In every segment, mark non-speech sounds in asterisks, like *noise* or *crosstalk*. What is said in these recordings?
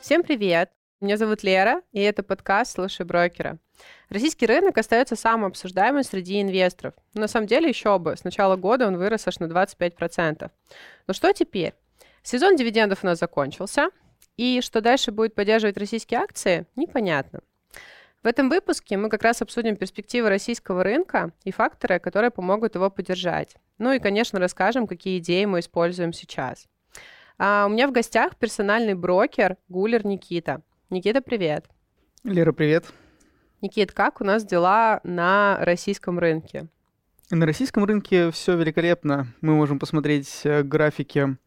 Всем привет! Меня зовут Лера, и это подкаст «Слушай брокера». Российский рынок остается самым обсуждаемым среди инвесторов. На самом деле еще бы. С начала года он вырос аж на 25%. Но что теперь? Сезон дивидендов у нас закончился, и что дальше будет поддерживать российские акции, непонятно. В этом выпуске мы как раз обсудим перспективы российского рынка и факторы, которые помогут его поддержать. Ну и, конечно, расскажем, какие идеи мы используем сейчас. А у меня в гостях персональный брокер Гулер Никита. Никита, привет. Лера, привет. Никит, как у нас дела на российском рынке? На российском рынке все великолепно. Мы можем посмотреть э, графики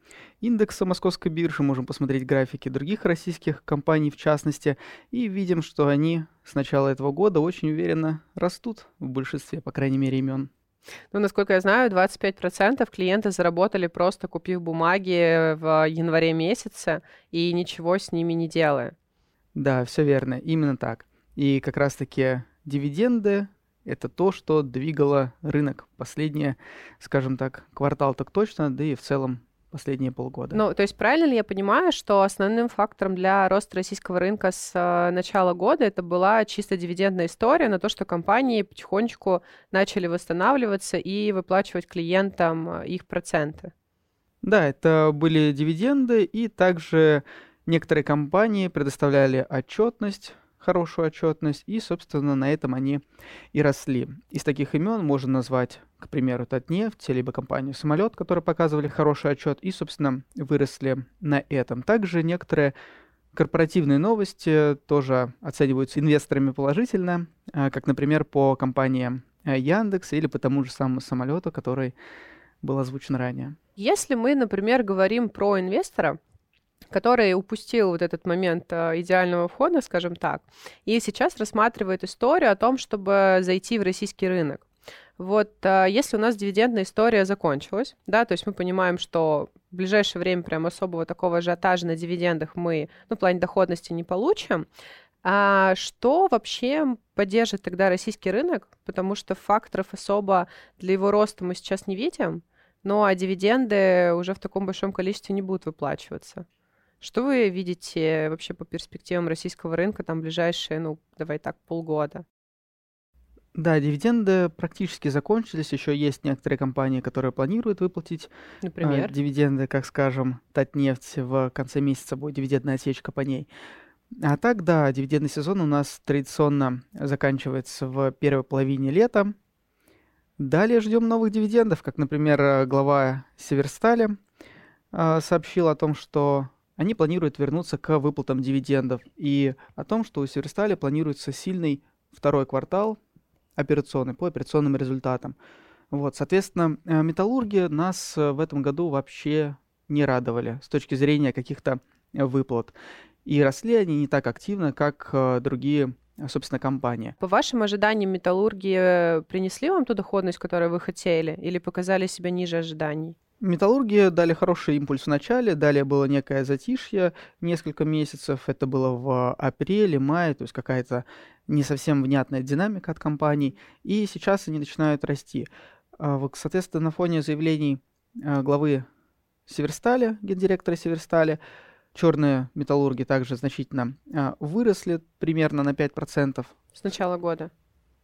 индекса московской биржи, можем посмотреть графики других российских компаний в частности, и видим, что они с начала этого года очень уверенно растут в большинстве, по крайней мере, имен. Ну, насколько я знаю, 25% клиенты заработали просто купив бумаги в январе месяце и ничего с ними не делая. Да, все верно, именно так. И как раз-таки дивиденды это то, что двигало рынок последние, скажем так, квартал так точно, да и в целом последние полгода. Ну, то есть правильно ли я понимаю, что основным фактором для роста российского рынка с э, начала года это была чисто дивидендная история на то, что компании потихонечку начали восстанавливаться и выплачивать клиентам э, их проценты? Да, это были дивиденды, и также некоторые компании предоставляли отчетность хорошую отчетность, и, собственно, на этом они и росли. Из таких имен можно назвать, к примеру, Татнефть, либо компанию Самолет, которые показывали хороший отчет, и, собственно, выросли на этом. Также некоторые корпоративные новости тоже оцениваются инвесторами положительно, а, как, например, по компании э, Яндекс или по тому же самому самолету, который был озвучен ранее. Если мы, например, говорим про инвестора, который упустил вот этот момент э, идеального входа, скажем так, и сейчас рассматривает историю о том, чтобы зайти в российский рынок. Вот э, если у нас дивидендная история закончилась, да, то есть мы понимаем, что в ближайшее время прям особого такого ажиотажа на дивидендах мы, ну, в плане доходности не получим, а что вообще поддержит тогда российский рынок? Потому что факторов особо для его роста мы сейчас не видим, ну а дивиденды уже в таком большом количестве не будут выплачиваться. Что вы видите вообще по перспективам российского рынка там ближайшие, ну, давай так, полгода? Да, дивиденды практически закончились. Еще есть некоторые компании, которые планируют выплатить э, Например? э, дивиденды, как скажем, Татнефть в конце месяца будет дивидендная отсечка по ней. А так, да, дивидендный сезон у нас традиционно заканчивается в первой половине лета. Далее ждем новых дивидендов, как, например, глава Северстали э, сообщил о том, что они планируют вернуться к выплатам дивидендов и о том, что у Северстали планируется сильный второй квартал операционный по операционным результатам. Вот, соответственно, э, металлурги нас э, в этом году вообще не радовали с точки зрения каких-то э, выплат. И росли они не так активно, как другие собственно, компании. По вашим ожиданиям, металлурги принесли вам ту доходность, которую вы хотели, или показали себя ниже ожиданий? Металлурги дали хороший импульс в начале, далее было некое затишье, несколько месяцев, это было в апреле, мае, то есть какая-то не совсем внятная динамика от компаний, и сейчас они начинают расти. А соответственно, на фоне заявлений а, главы Северстали, гендиректора Северстали, черные металлурги также значительно а, выросли примерно на 5%. С начала года?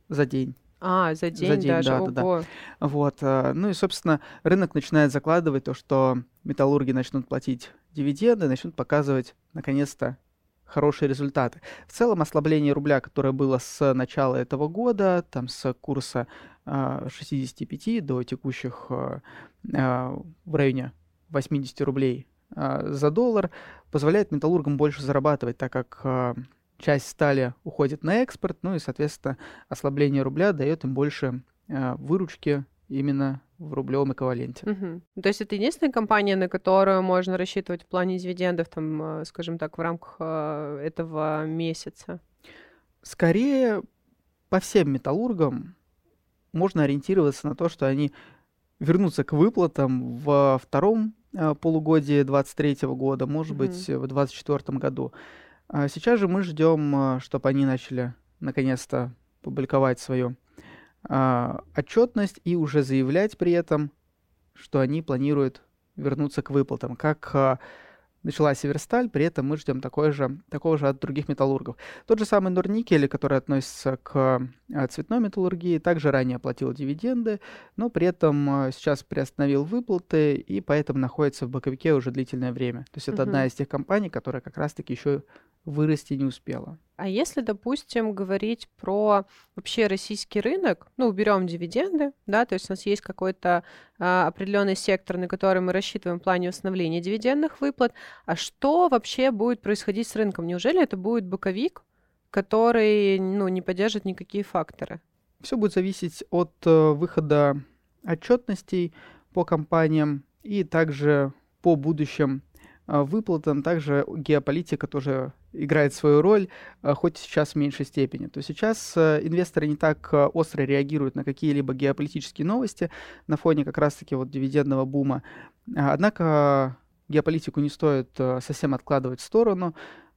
За день. А, за день, за день даже, да, Ого. да, да. Вот, э, ну и, собственно, рынок начинает закладывать то, что металлурги начнут платить дивиденды, начнут показывать, наконец-то, хорошие результаты. В целом, ослабление рубля, которое было с начала этого года, там с курса 65 э, до текущих э, в районе 80 рублей за доллар, позволяет металлургам больше зарабатывать, так как часть стали уходит на экспорт, ну и, соответственно, ослабление рубля дает им больше э, выручки именно в рублевом эквиваленте. Угу. То есть это единственная компания, на которую можно рассчитывать в плане дивидендов, там, э, скажем так, в рамках э, этого месяца? Скорее, по всем металлургам можно ориентироваться на то, что они вернутся к выплатам во втором э, полугодии 2023 года, может угу. быть, в 2024 году. А сейчас же мы ждем, а, чтобы они начали наконец-то публиковать свою а, отчетность и уже заявлять при этом, что они планируют вернуться к выплатам, как начала Северсталь, при этом мы ждем такой же, такого же от других металлургов. Тот же самый Норникель, который относится к а, цветной металлургии, также ранее оплатил дивиденды, но при этом а, сейчас приостановил выплаты и поэтому находится в боковике уже длительное время. То есть это угу. одна из тех компаний, которая как раз-таки еще вырасти не успела. А если, допустим, говорить про вообще российский рынок, ну, уберем дивиденды, да, то есть у нас есть какой-то а, определенный сектор, на который мы рассчитываем в плане восстановления дивидендных выплат, а что вообще будет происходить с рынком? Неужели это будет боковик, который, ну, не поддержит никакие факторы? Все будет зависеть от э, выхода отчетностей по компаниям и также по будущим выплатам. Также геополитика тоже играет свою роль, а, хоть сейчас в меньшей степени. То сейчас э, инвесторы не так э, остро реагируют на какие-либо геополитические новости на фоне как раз-таки вот дивидендного бума. А, однако геополитику не стоит э, совсем откладывать в сторону.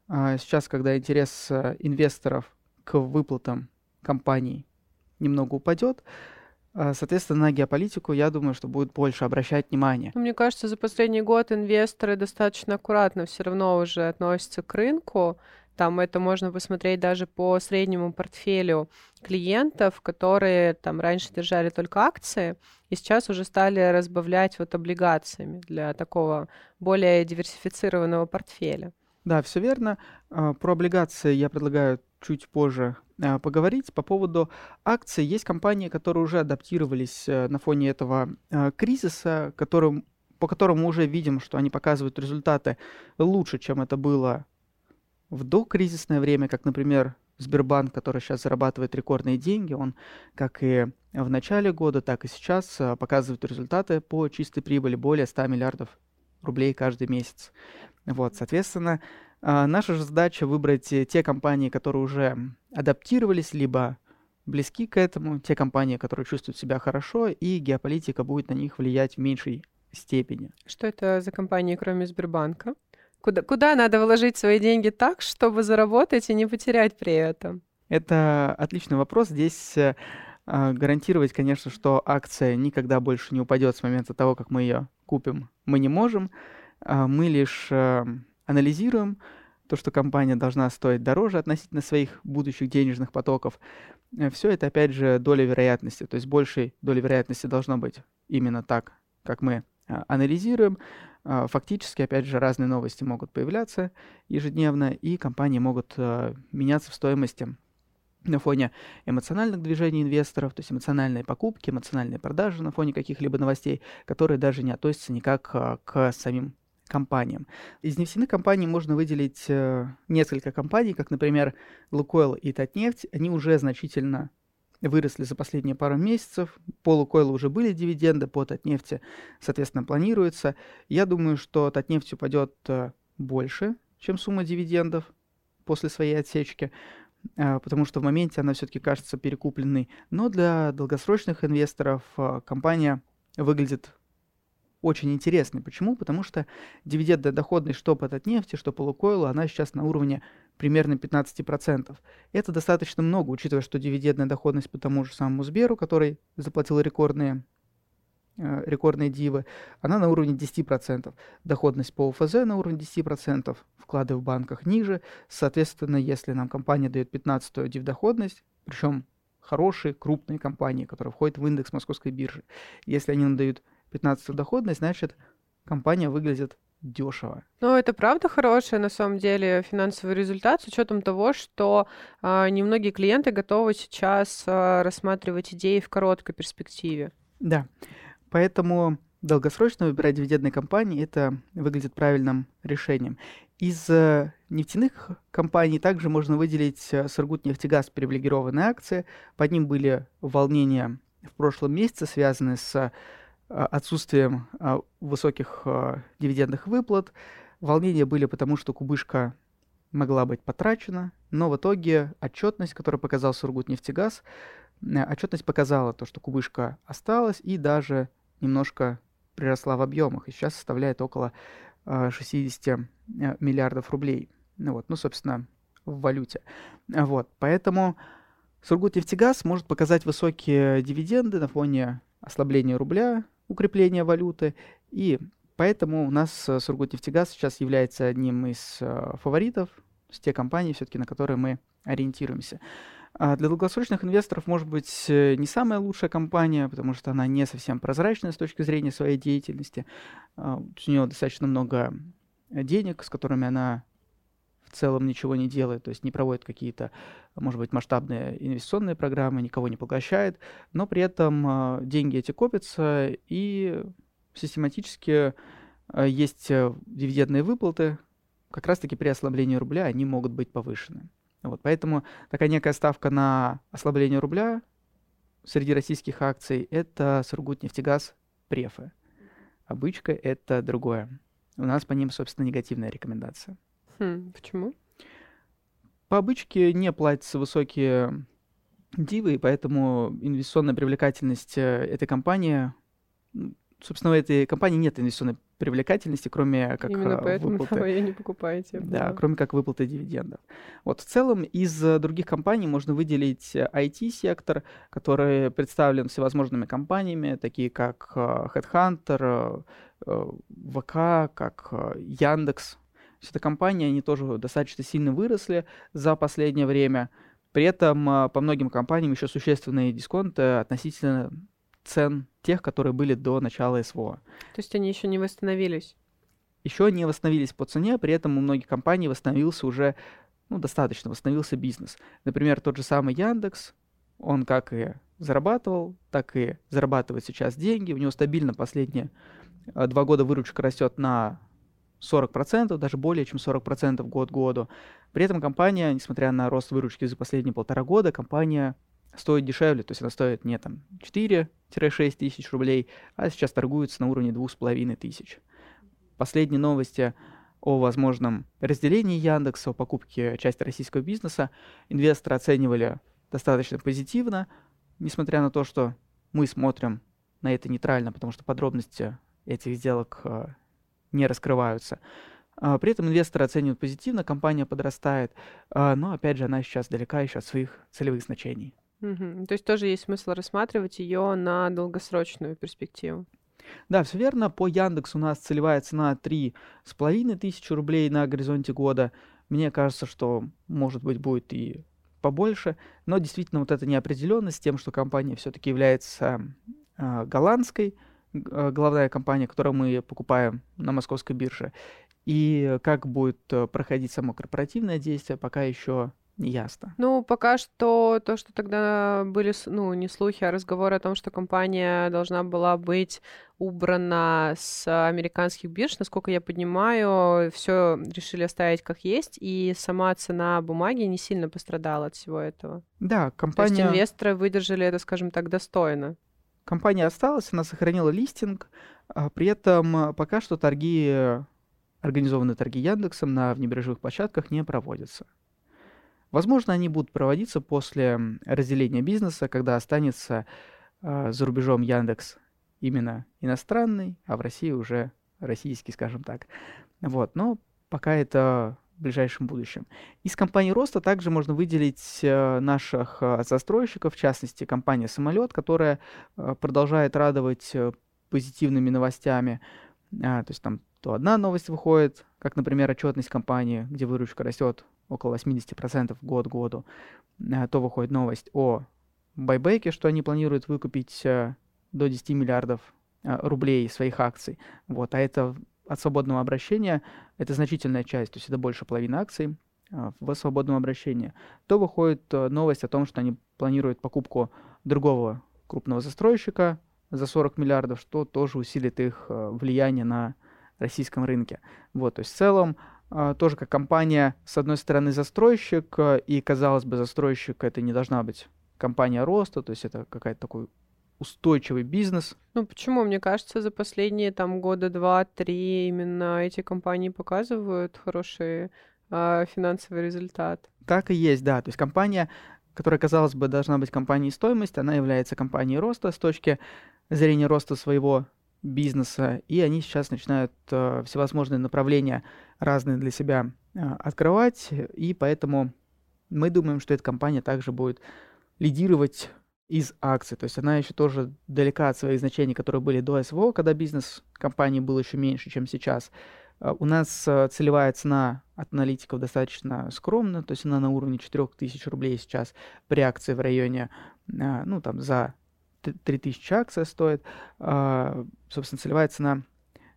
А, сейчас, когда интерес инвесторов к выплатам компаний немного упадет, а, соответственно, на геополитику, я думаю, что будет больше обращать внимание. Ну, мне кажется, за последний год инвесторы достаточно аккуратно все равно уже относятся к рынку. Там это можно посмотреть даже по среднему портфелю клиентов, которые там раньше держали только акции, и сейчас уже стали разбавлять вот облигациями для такого более диверсифицированного портфеля. Да, все верно. А, про облигации я предлагаю чуть позже а, поговорить. По поводу акций, есть компании, которые уже адаптировались э, на фоне этого а, кризиса, которым, по которому мы уже видим, что они показывают результаты лучше, чем это было в докризисное время, как, например, Сбербанк, который сейчас зарабатывает рекордные деньги, он как и в начале года, так и сейчас показывает результаты по чистой прибыли более 100 миллиардов рублей каждый месяц. Вот, соответственно, наша же задача выбрать те компании, которые уже адаптировались, либо близки к этому, те компании, которые чувствуют себя хорошо, и геополитика будет на них влиять в меньшей степени. Что это за компании, кроме Сбербанка? Куда, куда надо вложить свои деньги так, чтобы заработать и не потерять при этом? Это отличный вопрос. Здесь э, гарантировать, конечно, что акция никогда больше не упадет с момента того, как мы ее купим, мы не можем. А, мы лишь э, анализируем то, что компания должна стоить дороже относительно своих будущих денежных потоков. Э, Все это, опять же, доля вероятности. То есть большей доли вероятности должно быть именно так, как мы а, анализируем. А, фактически, опять же, разные новости могут появляться ежедневно, и компании могут э, меняться в стоимости на фоне эмоциональных движений инвесторов, то есть эмоциональные покупки, эмоциональные продажи на фоне каких-либо новостей, которые даже не относятся никак а, к самим компаниям. Из нефтяных компаний можно выделить э, несколько компаний, как, например, Лукойл и Татнефть. Они уже значительно выросли за последние пару месяцев. По Лукойлу уже были дивиденды, по Татнефти, соответственно, планируется. Я думаю, что Татнефть упадет э, больше, чем сумма дивидендов после своей отсечки, э, потому что в моменте она все-таки кажется перекупленной. Но для долгосрочных инвесторов компания выглядит очень интересный. Почему? Потому что дивидендная доходность что по нефти, что по Лукойлу, она сейчас на уровне примерно 15%. Это достаточно много, учитывая, что дивидендная доходность по тому же самому Сберу, который заплатил рекордные, э, рекордные дивы, она на уровне 10%. Доходность по УФЗ на уровне 10%, вклады в банках ниже. Соответственно, если нам компания дает 15 див-доходность, причем хорошие, крупные компании, которые входят в индекс московской биржи, если они нам дают 15 доходность, значит, компания выглядит дешево. Ну, это правда хороший, на самом деле, финансовый результат с учетом того, что а, немногие клиенты готовы сейчас а, рассматривать идеи в короткой перспективе. Да, поэтому долгосрочно выбирать дивидендные компании это выглядит правильным решением. Из э, нефтяных компаний также можно выделить э, Сургутнефтегаз привилегированные акции. Под ним были волнения в прошлом месяце, связанные с отсутствием а, высоких а, дивидендных выплат. Волнения были потому, что кубышка могла быть потрачена, но в итоге отчетность, которую показал Сургутнефтегаз, отчетность показала то, что кубышка осталась и даже немножко приросла в объемах, и сейчас составляет около 60 миллиардов рублей. Ну вот, ну, собственно, в валюте. Вот, поэтому Сургутнефтегаз может показать высокие дивиденды на фоне ослабления рубля, укрепления валюты, и поэтому у нас э, Сургутнефтегаз сейчас является одним из э, фаворитов, с те компании все-таки, на которые мы ориентируемся. А для долгосрочных инвесторов может быть э, не самая лучшая компания, потому что она не совсем прозрачная с точки зрения своей деятельности. А, у нее достаточно много денег, с которыми она в целом ничего не делает, то есть не проводит какие-то, может быть, масштабные инвестиционные программы, никого не поглощает, но при этом а, деньги эти копятся и систематически а, есть э, дивидендные выплаты, как раз-таки при ослаблении рубля они могут быть повышены. Вот, поэтому такая некая ставка на ослабление рубля среди российских акций – это Сургутнефтегаз, Префы. Обычка – это другое. У нас по ним, собственно, негативная рекомендация. Хм, почему? По обычке не платятся высокие дивы, и поэтому инвестиционная привлекательность э, этой компании, собственно, у этой компании нет инвестиционной привлекательности, кроме как Именно э, поэтому выплаты. *laughs* вы ее не покупаете. Да, кроме как выплаты дивидендов. Вот в целом из э, других компаний можно выделить IT-сектор, который представлен всевозможными компаниями, такие как Headhunter, ВК, как Яндекс, есть эта компания, они тоже достаточно сильно выросли за последнее время. При этом а, по многим компаниям еще существенные дисконты относительно цен тех, которые были до начала СВО. То есть они еще не восстановились? Еще не восстановились по цене, при этом у многих компаний восстановился уже, ну, достаточно восстановился бизнес. Например, тот же самый Яндекс, он как и зарабатывал, так и зарабатывает сейчас деньги. У него стабильно последние а, два года выручка растет на 40%, даже более чем 40% год к году. При этом компания, несмотря на рост выручки за последние полтора года, компания стоит дешевле, то есть она стоит не там 4-6 тысяч рублей, а сейчас торгуется на уровне 2,5 тысяч. Последние новости о возможном разделении Яндекса, о покупке части российского бизнеса инвесторы оценивали достаточно позитивно, несмотря на то, что мы смотрим на это нейтрально, потому что подробности этих сделок э, не раскрываются. А, при этом инвесторы оценивают позитивно, компания подрастает, а, но опять же она сейчас далека еще от своих целевых значений. Угу. То есть тоже есть смысл рассматривать ее на долгосрочную перспективу. Да, все верно. По Яндексу у нас целевая цена с половиной тысячи рублей на горизонте года. Мне кажется, что, может быть, будет и побольше. Но действительно вот эта неопределенность с тем, что компания все-таки является э, голландской, главная компания, которую мы покупаем на московской бирже. И как будет э, проходить само корпоративное действие, пока еще не ясно. Ну, пока что то, что тогда были, ну, не слухи, а разговоры о том, что компания должна была быть убрана с американских бирж, насколько я понимаю, все решили оставить как есть, и сама цена бумаги не сильно пострадала от всего этого. Да, компания... То есть инвесторы выдержали это, скажем так, достойно. Компания осталась, она сохранила листинг, а при этом а, пока что торги, организованные торги Яндексом на внебиржевых площадках не проводятся. Возможно, они будут проводиться после разделения бизнеса, когда останется э, за рубежом Яндекс именно иностранный, а в России уже российский, скажем так. Вот, но пока это в ближайшем будущем. Из компании роста также можно выделить э, наших э, застройщиков, в частности, компания «Самолет», которая э, продолжает радовать позитивными новостями. А, то есть там то одна новость выходит, как, например, отчетность компании, где выручка растет около 80% год к году, а, то выходит новость о байбеке, что они планируют выкупить до 10 миллиардов рублей своих акций. Вот, а это от свободного обращения, это значительная часть, то есть это больше половины акций а, в свободном обращении, то выходит э, новость о том, что они планируют покупку другого крупного застройщика за 40 миллиардов, что тоже усилит их э, влияние на российском рынке. Вот, то есть в целом а, тоже как компания, с одной стороны, застройщик, э, и, казалось бы, застройщик это не должна быть компания роста, то есть это какая-то такой устойчивый бизнес. Ну почему? Мне кажется, за последние там года два-три именно эти компании показывают хороший э, финансовый результат. Так и есть, да. То есть компания, которая, казалось бы, должна быть компанией стоимости, она является компанией роста с точки зрения роста своего бизнеса, и они сейчас начинают э, всевозможные направления разные для себя э, открывать, и поэтому мы думаем, что эта компания также будет лидировать из акций. То есть она еще тоже далека от своих значений, которые были до СВО, когда бизнес компании был еще меньше, чем сейчас. А, у нас а, целевая цена от аналитиков достаточно скромная, то есть она на уровне 4000 рублей сейчас при акции в районе, а, ну, там, за 3000 акция стоит. Собственно, целевая цена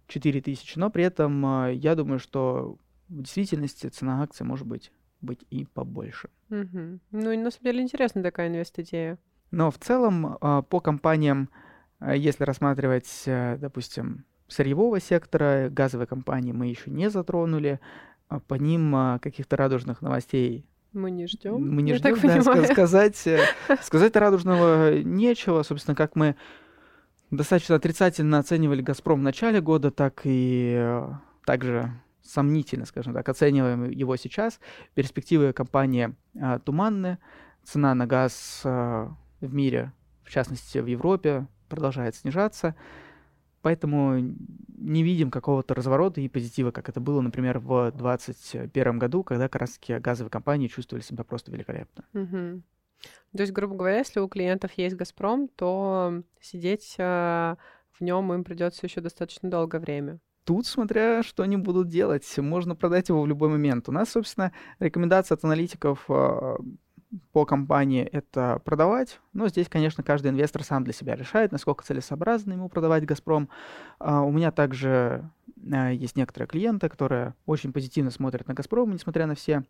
4000, но при этом я думаю, что в действительности цена акции может быть, быть и побольше. Угу. Ну, на самом деле интересная такая инвест-идея. Но в целом по компаниям, если рассматривать, э, допустим, сырьевого сектора, газовой компании мы еще не затронули. А по ним а, каких-то радужных новостей мы не ждем. Мы не ждем, да, понимаю. сказать, э, *laughs* сказать радужного нечего. Собственно, как мы достаточно отрицательно оценивали «Газпром» в начале года, так и э, также сомнительно, скажем так, оцениваем его сейчас. Перспективы компании а, туманны. Цена на газ а, в мире, в частности в Европе, продолжает снижаться. Поэтому не видим какого-то разворота и позитива, как это было, например, в 2021 году, когда как раз таки газовые компании чувствовали себя просто великолепно. Угу. То есть, грубо говоря, если у клиентов есть Газпром, то сидеть э, в нем им придется еще достаточно долгое время. Тут, смотря что они будут делать, можно продать его в любой момент. У нас, собственно, рекомендация от аналитиков э, по компании это продавать. Но здесь, конечно, каждый инвестор сам для себя решает, насколько целесообразно ему продавать «Газпром». А, у меня также а, есть некоторые клиенты, которые очень позитивно смотрят на «Газпром», несмотря на все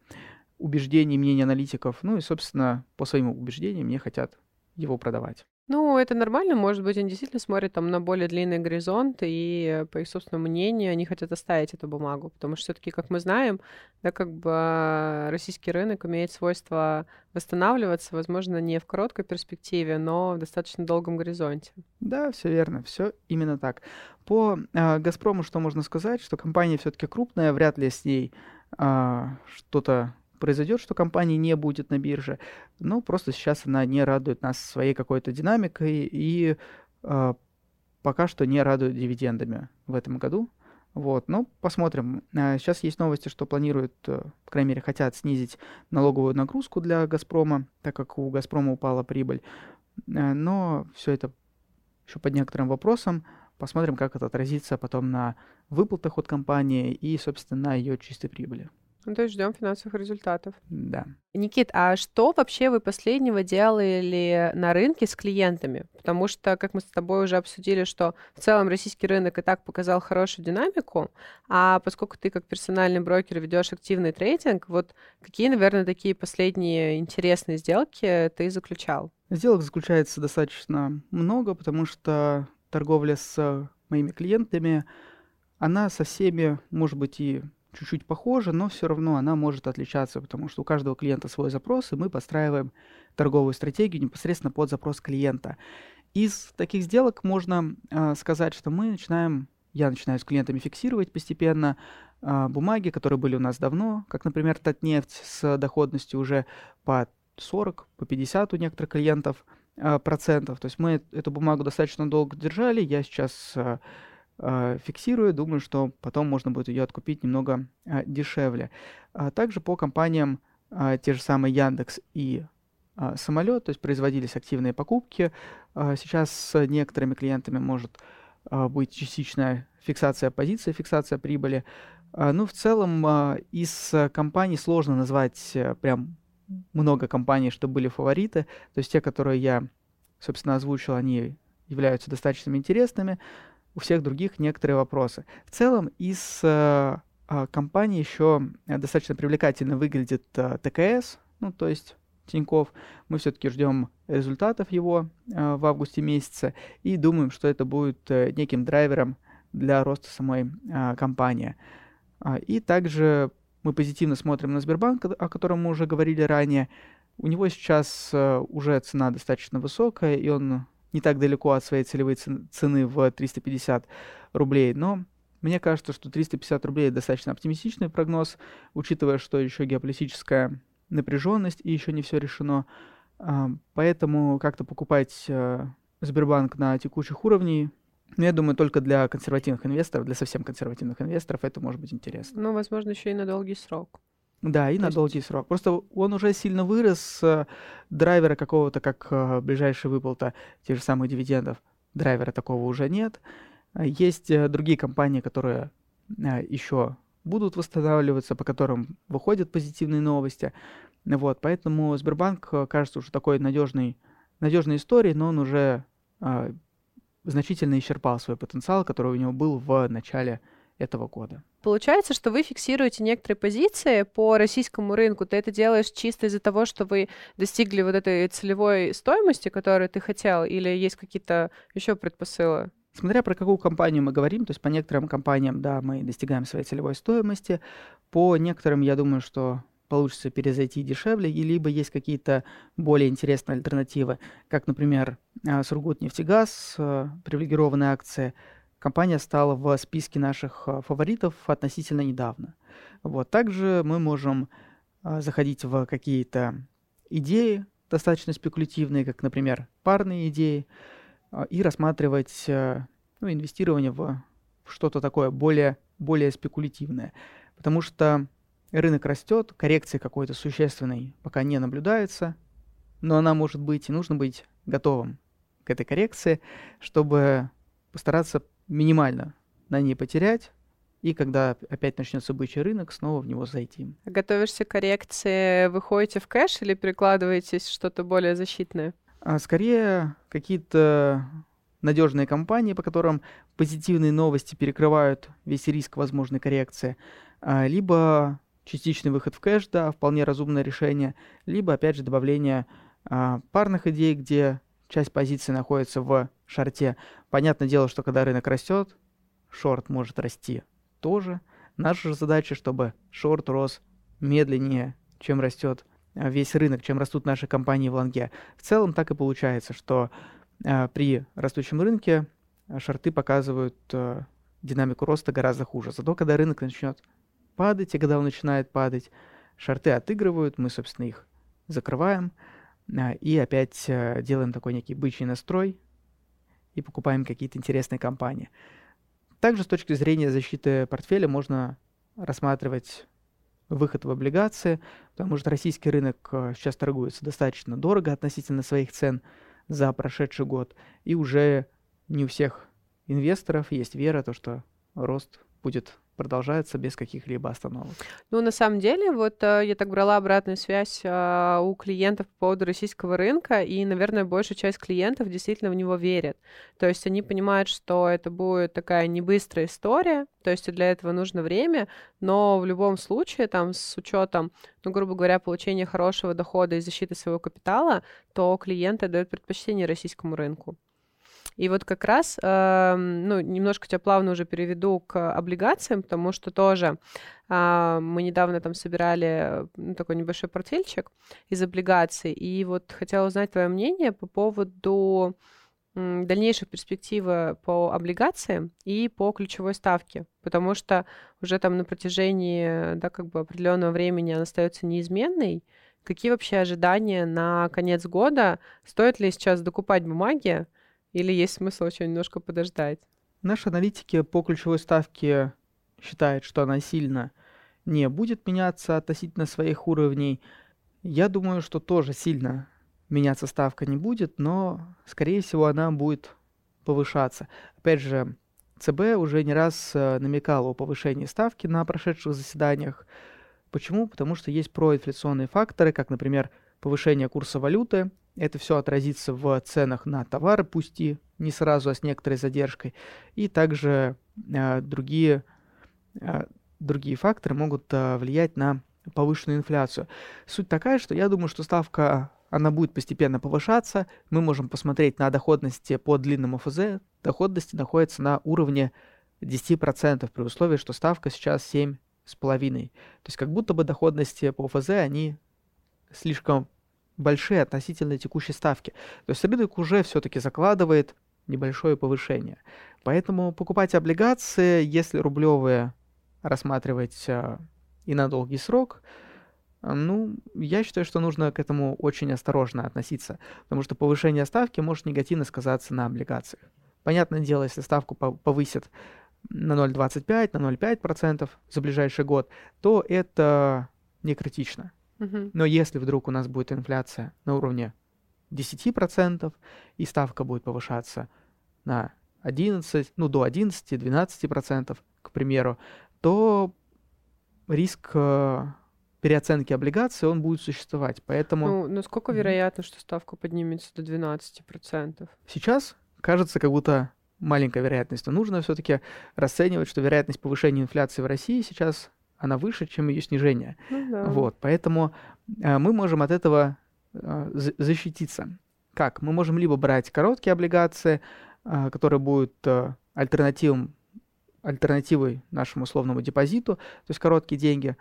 убеждения и мнения аналитиков. Ну и, собственно, по своим убеждениям мне хотят его продавать. Ну, это нормально, может быть, они действительно смотрят там на более длинный горизонт, и по их собственному мнению они хотят оставить эту бумагу, потому что все-таки, как мы знаем, да, как бы российский рынок имеет свойство восстанавливаться, возможно, не в короткой перспективе, но в достаточно долгом горизонте. Да, все верно, все именно так. По э, Газпрому что можно сказать, что компания все-таки крупная, вряд ли с ней э, что-то произойдет, что компании не будет на бирже. Но просто сейчас она не радует нас своей какой-то динамикой и э, пока что не радует дивидендами в этом году. Вот, ну, посмотрим. Сейчас есть новости, что планируют, э, по крайней мере, хотят снизить налоговую нагрузку для «Газпрома», так как у «Газпрома» упала прибыль. Э, но все это еще под некоторым вопросом. Посмотрим, как это отразится потом на выплатах от компании и, собственно, на ее чистой прибыли. Ну, то есть ждем финансовых результатов. Да. Никит, а что вообще вы последнего делали на рынке с клиентами? Потому что, как мы с тобой уже обсудили, что в целом российский рынок и так показал хорошую динамику, а поскольку ты как персональный брокер ведешь активный трейдинг, вот какие, наверное, такие последние интересные сделки ты заключал? Сделок заключается достаточно много, потому что торговля с моими клиентами, она со всеми, может быть, и чуть-чуть похожа, но все равно она может отличаться, потому что у каждого клиента свой запрос, и мы подстраиваем торговую стратегию непосредственно под запрос клиента. Из таких сделок можно э, сказать, что мы начинаем, я начинаю с клиентами фиксировать постепенно э, бумаги, которые были у нас давно, как, например, Татнефть с доходностью уже по 40, по 50 у некоторых клиентов э, процентов. То есть мы эту бумагу достаточно долго держали. Я сейчас э, фиксирую, думаю, что потом можно будет ее откупить немного э, дешевле. А также по компаниям э, те же самые Яндекс и э, Самолет, то есть производились активные покупки. Э, сейчас с некоторыми клиентами может э, быть частичная фиксация позиции, фиксация прибыли. Э, ну, в целом, э, из компаний сложно назвать э, прям много компаний, что были фавориты. То есть те, которые я, собственно, озвучил, они являются достаточно интересными у всех других некоторые вопросы. В целом из э, э, компании еще достаточно привлекательно выглядит э, ТКС, ну то есть Тиньков. Мы все-таки ждем результатов его э, в августе месяце и думаем, что это будет э, неким драйвером для роста самой э, компании. Э, и также мы позитивно смотрим на Сбербанк, о котором мы уже говорили ранее. У него сейчас э, уже цена достаточно высокая, и он не так далеко от своей целевой цены в 350 рублей, но мне кажется, что 350 рублей достаточно оптимистичный прогноз, учитывая, что еще геополитическая напряженность и еще не все решено. А, поэтому как-то покупать э, Сбербанк на текущих уровнях, ну, я думаю, только для консервативных инвесторов, для совсем консервативных инвесторов это может быть интересно. Ну, возможно, еще и на долгий срок. Да, и То на есть- долгий срок. Просто он уже сильно вырос э, драйвера какого-то, как э, ближайшая выплата тех же самых дивидендов. Драйвера такого уже нет. Есть э, другие компании, которые еще будут восстанавливаться, по которым выходят позитивные новости. Вот, поэтому Сбербанк э, кажется уже такой надежной, надежной историей, но он уже э, значительно исчерпал свой потенциал, который у него был в начале этого года. Получается, что вы фиксируете некоторые позиции по российскому рынку. Ты это делаешь чисто из-за того, что вы достигли вот этой целевой стоимости, которую ты хотел, или есть какие-то еще предпосылы? Смотря про какую компанию мы говорим, то есть по некоторым компаниям, да, мы достигаем своей целевой стоимости, по некоторым, я думаю, что получится перезайти дешевле, и либо есть какие-то более интересные альтернативы, как, например, а, Сургутнефтегаз, а, привилегированная акция. Компания стала в списке наших а, фаворитов относительно недавно. Вот. Также мы можем а, заходить в какие-то идеи, достаточно спекулятивные, как, например, парные идеи, а, и рассматривать ну, инвестирование в что-то такое более, более спекулятивное. Потому что рынок растет, коррекции какой-то существенной пока не наблюдается, но она может быть, и нужно быть готовым к этой коррекции, чтобы постараться минимально на ней потерять, и когда опять начнется бычий рынок, снова в него зайти. Готовишься к коррекции, выходите в кэш или перекладываетесь что-то более защитное? А скорее какие-то надежные компании, по которым позитивные новости перекрывают весь риск возможной коррекции, а, либо частичный выход в кэш, да, вполне разумное решение, либо, опять же, добавление а, парных идей, где часть позиций находится в шорте. Понятное дело, что когда рынок растет, шорт может расти тоже. Наша же задача, чтобы шорт рос медленнее, чем растет а, весь рынок, чем растут наши компании в лонге. В целом так и получается, что а, при растущем рынке а, шорты показывают а, динамику роста гораздо хуже. Зато когда рынок начнет падать, и когда он начинает падать, шорты отыгрывают, мы, собственно, их закрываем, а, и опять а, делаем такой некий бычий настрой и покупаем какие-то интересные компании. Также с точки зрения защиты портфеля можно рассматривать выход в облигации, потому что российский рынок а, сейчас торгуется достаточно дорого относительно своих цен за прошедший год, и уже не у всех инвесторов есть вера, то, что рост будет продолжается без каких-либо остановок. Ну, на самом деле, вот э, я так брала обратную связь э, у клиентов по поводу российского рынка, и, наверное, большая часть клиентов действительно в него верит. То есть они понимают, что это будет такая небыстрая история, то есть для этого нужно время, но в любом случае, там, с учетом, ну, грубо говоря, получения хорошего дохода и защиты своего капитала, то клиенты дают предпочтение российскому рынку. И вот как раз, э, ну, немножко тебя плавно уже переведу к облигациям, потому что тоже э, мы недавно там собирали ну, такой небольшой портфельчик из облигаций, и вот хотела узнать твое мнение по поводу м, дальнейшей перспективы по облигациям и по ключевой ставке, потому что уже там на протяжении, да, как бы определенного времени она остается неизменной. Какие вообще ожидания на конец года? Стоит ли сейчас докупать бумаги? Или есть смысл еще немножко подождать? Наши аналитики по ключевой ставке считают, что она сильно не будет меняться относительно своих уровней. Я думаю, что тоже сильно меняться ставка не будет, но, скорее всего, она будет повышаться. Опять же, ЦБ уже не раз э, намекал о повышении ставки на прошедших заседаниях. Почему? Потому что есть проинфляционные факторы, как, например, повышение курса валюты. Это все отразится в ценах на товары, пусть и не сразу, а с некоторой задержкой. И также э, другие, э, другие факторы могут э, влиять на повышенную инфляцию. Суть такая, что я думаю, что ставка она будет постепенно повышаться. Мы можем посмотреть на доходности по длинному ФЗ. Доходности находятся на уровне 10% при условии, что ставка сейчас 7,5%. То есть как будто бы доходности по ФЗ, они слишком большие относительно текущей ставки. То есть рынок уже все-таки закладывает небольшое повышение. Поэтому покупать облигации, если рублевые рассматривать э, и на долгий срок, э, ну, я считаю, что нужно к этому очень осторожно относиться, потому что повышение ставки может негативно сказаться на облигациях. Понятное дело, если ставку повысят на 0,25, на 0,5% за ближайший год, то это не критично. Но если вдруг у нас будет инфляция на уровне 10%, и ставка будет повышаться на 11, ну, до 11-12%, к примеру, то риск э, переоценки облигаций, он будет существовать. Поэтому... Ну, насколько вероятно, что ставка поднимется до 12%? Сейчас кажется, как будто маленькая вероятность, но нужно все-таки расценивать, что вероятность повышения инфляции в России сейчас она выше, чем ее снижение. Ну, да. Вот, поэтому э, мы можем от этого э, защититься. Как? Мы можем либо брать короткие облигации, э, которые будут э, альтернативом альтернативой нашему условному депозиту, то есть короткие деньги.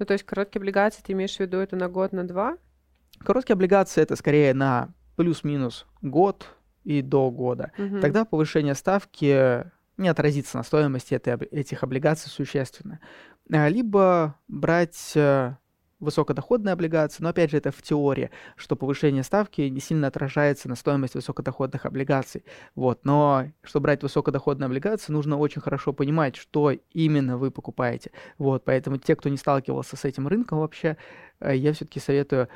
Ну, то есть короткие облигации, ты имеешь в виду это на год, на два? Короткие облигации это скорее на плюс-минус год и до года. Угу. Тогда повышение ставки не отразится на стоимости этой, этих облигаций существенно. А, либо брать э, высокодоходные облигации, но опять же это в теории, что повышение ставки не сильно отражается на стоимость высокодоходных облигаций. Вот. Но чтобы брать высокодоходные облигации, нужно очень хорошо понимать, что именно вы покупаете. Вот. Поэтому те, кто не сталкивался с этим рынком вообще, э, я все-таки советую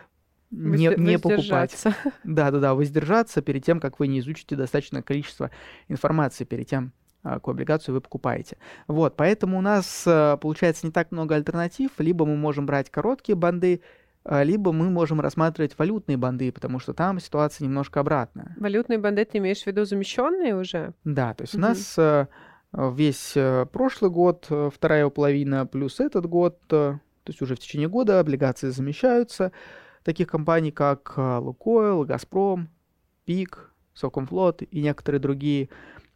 не, не покупать. *laughs* Да, да, да, воздержаться перед тем, как вы не изучите достаточное количество информации перед тем, какую облигацию вы покупаете. Вот, поэтому у нас э, получается не так много альтернатив. Либо мы можем брать короткие банды, а, либо мы можем рассматривать валютные банды, потому что там ситуация немножко обратная. Валютные банды ты имеешь в виду замещенные уже? Да, то есть угу. у нас э, весь э, прошлый год, вторая его половина, плюс этот год, то есть уже в течение года облигации замещаются таких компаний, как Лукойл, Газпром, ПИК, Сокомфлот и некоторые другие.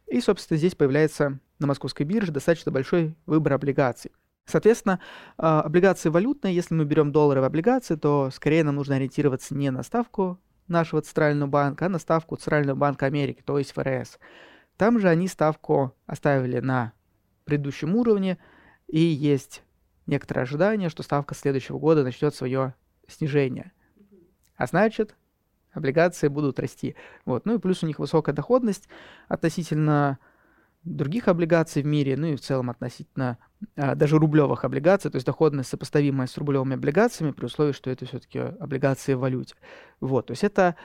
И, собственно, здесь появляется на московской бирже достаточно большой выбор облигаций. Соответственно, а, облигации валютные, если мы берем долларовые облигации, то скорее нам нужно ориентироваться не на ставку нашего центрального банка, а на ставку Центрального банка Америки, то есть ФРС. Там же они ставку оставили на предыдущем уровне, и есть некоторое ожидание, что ставка следующего года начнет свое снижение. А значит, облигации будут расти. Вот. Ну и плюс у них высокая доходность относительно других облигаций в мире, ну и в целом относительно а, даже рублевых облигаций, то есть доходность сопоставимая с рублевыми облигациями, при условии, что это все-таки облигации в валюте. Вот, то есть это,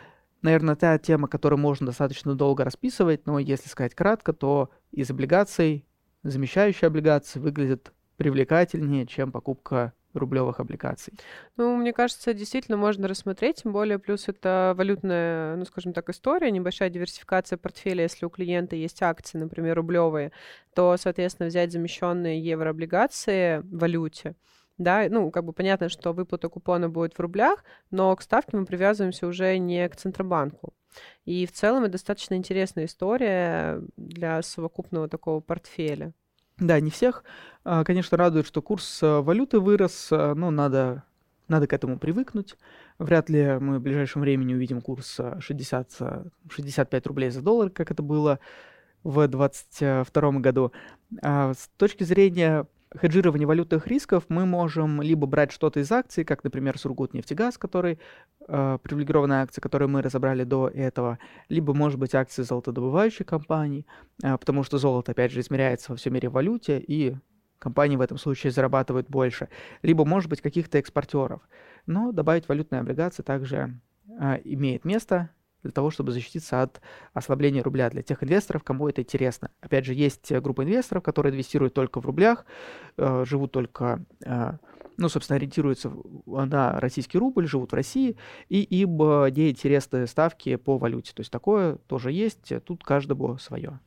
наверное, та тема, которую можно достаточно долго расписывать, но если сказать кратко, то из облигаций замещающие облигации выглядят привлекательнее, чем покупка рублевых облигаций? Ну, мне кажется, действительно можно рассмотреть, тем более плюс это валютная, ну, скажем так, история, небольшая диверсификация портфеля. Если у клиента есть акции, например, рублевые, то, соответственно, взять замещенные еврооблигации в валюте, да, ну, как бы понятно, что выплата купона будет в рублях, но к ставке мы привязываемся уже не к Центробанку. И в целом это достаточно интересная история для совокупного такого портфеля. Да, не всех. А, конечно, радует, что курс а, валюты вырос, а, но надо, надо к этому привыкнуть. Вряд ли мы в ближайшем времени увидим курс 60, 65 рублей за доллар, как это было в 2022 году. С точки зрения хеджирования валютных рисков мы можем либо брать что-то из акций, как, например, Сургутнефтегаз, который э, привилегированная акция, которую мы разобрали до этого, либо, может быть, акции золотодобывающих компаний, э, потому что золото, опять же, измеряется во всем мире в валюте, и компании в этом случае зарабатывают больше, либо, может быть, каких-то экспортеров. Но добавить валютные облигации также э, имеет место, для того, чтобы защититься от ослабления рубля для тех инвесторов, кому это интересно. Опять же, есть группа инвесторов, которые инвестируют только в рублях, э, живут только, э, ну, собственно, ориентируются на российский рубль, живут в России, и им не интересны ставки по валюте. То есть такое тоже есть, тут каждому свое.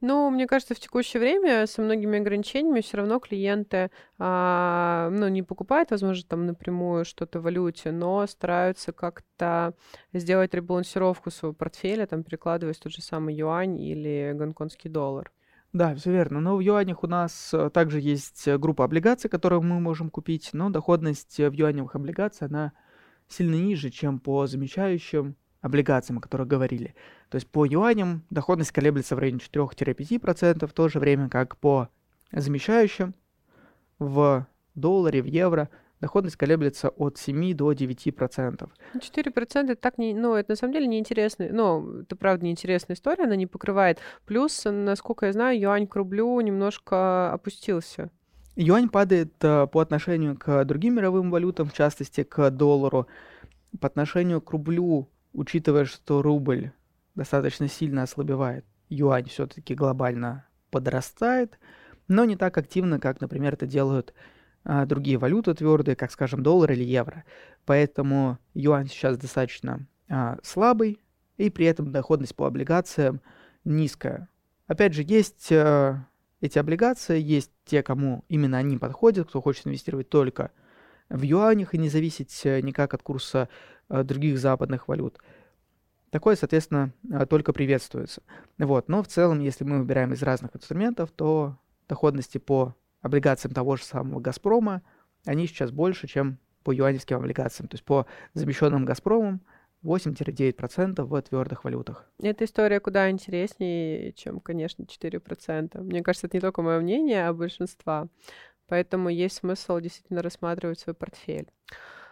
Ну, мне кажется, в текущее время со многими ограничениями все равно клиенты, а, ну, не покупают, возможно, там напрямую что-то в валюте, но стараются как-то сделать ребалансировку своего портфеля, там, перекладываясь тот же самый юань или гонконгский доллар. Да, все верно. Но в юанях у нас э, также есть группа облигаций, которые мы можем купить, но доходность в юаневых облигациях, она сильно ниже, чем по замещающим облигациям, о которых говорили. То есть по юаням доходность колеблется в районе 4-5%, в то же время как по замещающим в долларе, в евро доходность колеблется от 7 до 9 процентов. 4 процента так не, ну, это на самом деле неинтересно, ну, это правда неинтересная история, она не покрывает. Плюс, насколько я знаю, юань к рублю немножко опустился. Юань падает э, по отношению к другим мировым валютам, в частности к доллару. По отношению к рублю, учитывая, что рубль достаточно сильно ослабевает, юань все-таки глобально подрастает, но не так активно, как, например, это делают а, другие валюты твердые, как, скажем, доллар или евро. Поэтому юань сейчас достаточно а, слабый, и при этом доходность по облигациям низкая. Опять же, есть а, эти облигации, есть те, кому именно они подходят, кто хочет инвестировать только в юанях и не зависеть э, никак от курса а, других западных валют. Такое, соответственно, а, только приветствуется. Вот. Но в целом, если мы выбираем из разных инструментов, то доходности по облигациям того же самого «Газпрома», они сейчас больше, чем по юаневским облигациям. То есть по замещенным «Газпромом» 8-9% в твердых валютах. Эта история куда интереснее, чем, конечно, 4%. Мне кажется, это не только мое мнение, а большинства. Поэтому есть смысл действительно рассматривать свой портфель.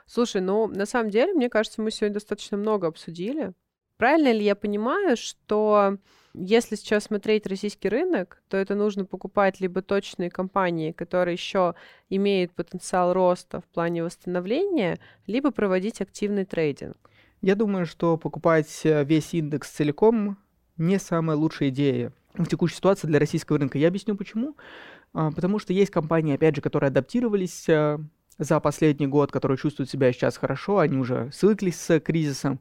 Слушай, ну, на самом деле, мне кажется, мы сегодня достаточно много обсудили. Правильно ли я понимаю, что если сейчас смотреть российский рынок, то это нужно покупать либо точные компании, которые еще имеют потенциал роста в плане восстановления, либо проводить активный трейдинг? Я думаю, что покупать э, весь индекс целиком не самая лучшая идея в текущей ситуации для российского рынка. Я объясню почему. А, потому что есть компании, опять же, которые адаптировались э, за последний год, которые чувствуют себя сейчас хорошо, они уже свыклись с кризисом.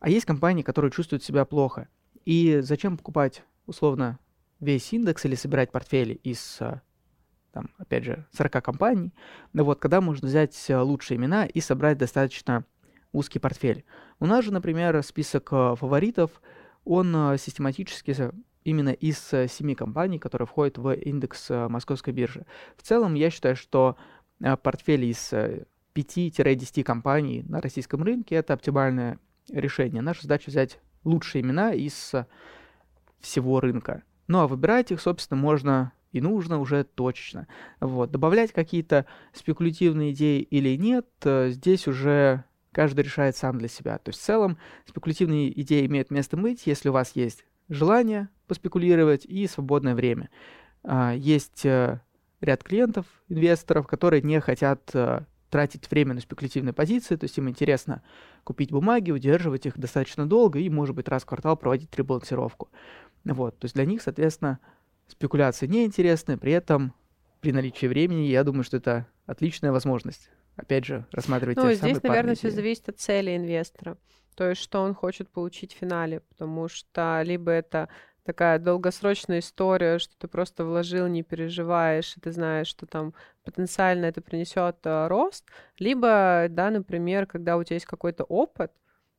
А есть компании, которые чувствуют себя плохо. И зачем покупать, условно, весь индекс или собирать портфели из, э, там, опять же, 40 компаний, ну вот, когда можно взять лучшие имена и собрать достаточно узкий портфель. У нас же, например, список э, фаворитов, он э, систематически именно из э, семи компаний, которые входят в индекс московской биржи. В целом, я считаю, что портфель из 5-10 компаний на российском рынке – это оптимальное решение. Наша задача взять лучшие имена из всего рынка. Ну а выбирать их, собственно, можно и нужно уже точечно. Вот. Добавлять какие-то спекулятивные идеи или нет, здесь уже каждый решает сам для себя. То есть в целом спекулятивные идеи имеют место быть, если у вас есть желание поспекулировать и свободное время. А, есть э, ряд клиентов, инвесторов, которые не хотят э, тратить время на спекулятивные позиции, то есть им интересно купить бумаги, удерживать их достаточно долго и, может быть, раз в квартал проводить ребалансировку. Вот, то есть для них, соответственно, спекуляции неинтересны, при этом при наличии времени, я думаю, что это отличная возможность опять же, рассматривать Ну, здесь, наверное, все зависит от цели инвестора. То есть, что он хочет получить в финале, потому что либо это такая долгосрочная история, что ты просто вложил, не переживаешь, и ты знаешь, что там потенциально это принесет э, рост, либо, да, например, когда у тебя есть какой-то опыт,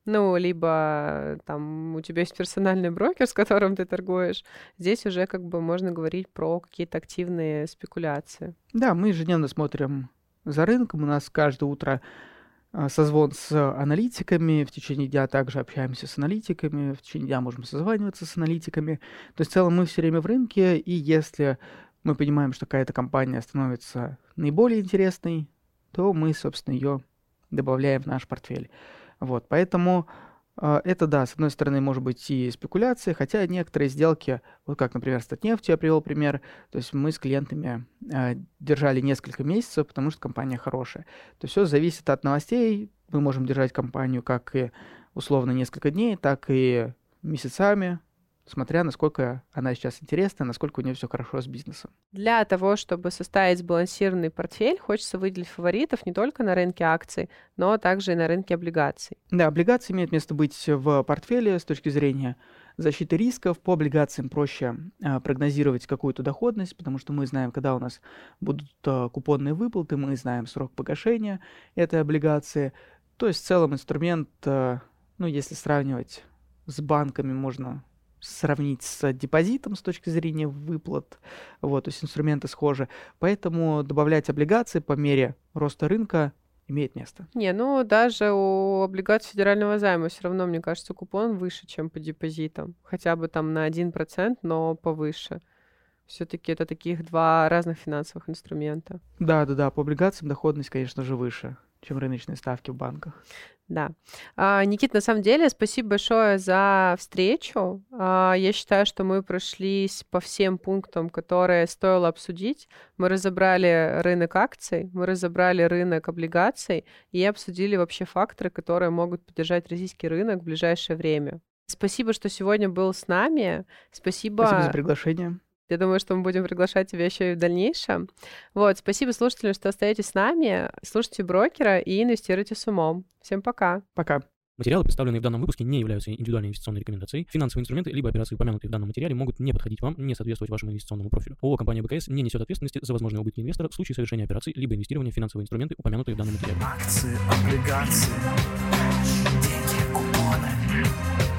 ну, либо там у тебя есть персональный брокер, с которым ты торгуешь, здесь уже как бы можно говорить про какие-то активные спекуляции. Да, мы ежедневно смотрим за рынком. У нас каждое утро созвон с аналитиками, в течение дня также общаемся с аналитиками, в течение дня можем созваниваться с аналитиками. То есть в целом мы все время в рынке, и если мы понимаем, что какая-то компания становится наиболее интересной, то мы, собственно, ее добавляем в наш портфель. Вот, поэтому а, это, да, с одной стороны, может быть и спекуляция, хотя некоторые сделки, вот как, например, с Татнефтью я привел пример, то есть мы с клиентами э, держали несколько месяцев, потому что компания хорошая. То есть все зависит от новостей, мы можем держать компанию как и условно несколько дней, так и месяцами, смотря насколько она сейчас интересна, насколько у нее все хорошо с бизнесом. Для того, чтобы составить сбалансированный портфель, хочется выделить фаворитов не только на рынке акций, но также и на рынке облигаций. Да, облигации имеют место быть в портфеле с точки зрения защиты рисков. По облигациям проще а, прогнозировать какую-то доходность, потому что мы знаем, когда у нас будут а, купонные выплаты, мы знаем срок погашения этой облигации. То есть в целом инструмент, а, ну, если сравнивать с банками, можно сравнить с депозитом с точки зрения выплат. Вот, то есть инструменты схожи. Поэтому добавлять облигации по мере роста рынка имеет место. Не, ну даже у облигаций федерального займа все равно, мне кажется, купон выше, чем по депозитам. Хотя бы там на 1%, но повыше. Все-таки это таких два разных финансовых инструмента. Да, да, да. По облигациям доходность, конечно же, выше. Чем рыночные ставки в банках. Да. А, Никит, на самом деле, спасибо большое за встречу. А, я считаю, что мы прошлись по всем пунктам, которые стоило обсудить. Мы разобрали рынок акций, мы разобрали рынок облигаций и обсудили вообще факторы, которые могут поддержать российский рынок в ближайшее время. Спасибо, что сегодня был с нами. Спасибо. Спасибо за приглашение. Я думаю, что мы будем приглашать тебя еще и в дальнейшем. Вот, спасибо слушателям, что остаетесь с нами. Слушайте брокера и инвестируйте с умом. Всем пока. Пока. Материалы, представленные в данном выпуске, не являются индивидуальной инвестиционной рекомендацией. Финансовые инструменты либо операции, упомянутые в данном материале, могут не подходить вам, не соответствовать вашему инвестиционному профилю. ООО «Компания БКС» не несет ответственности за возможные убытки инвестора в случае совершения операций либо инвестирования в финансовые инструменты, упомянутые в данном материале. Акции, облигации, деньги, купоны.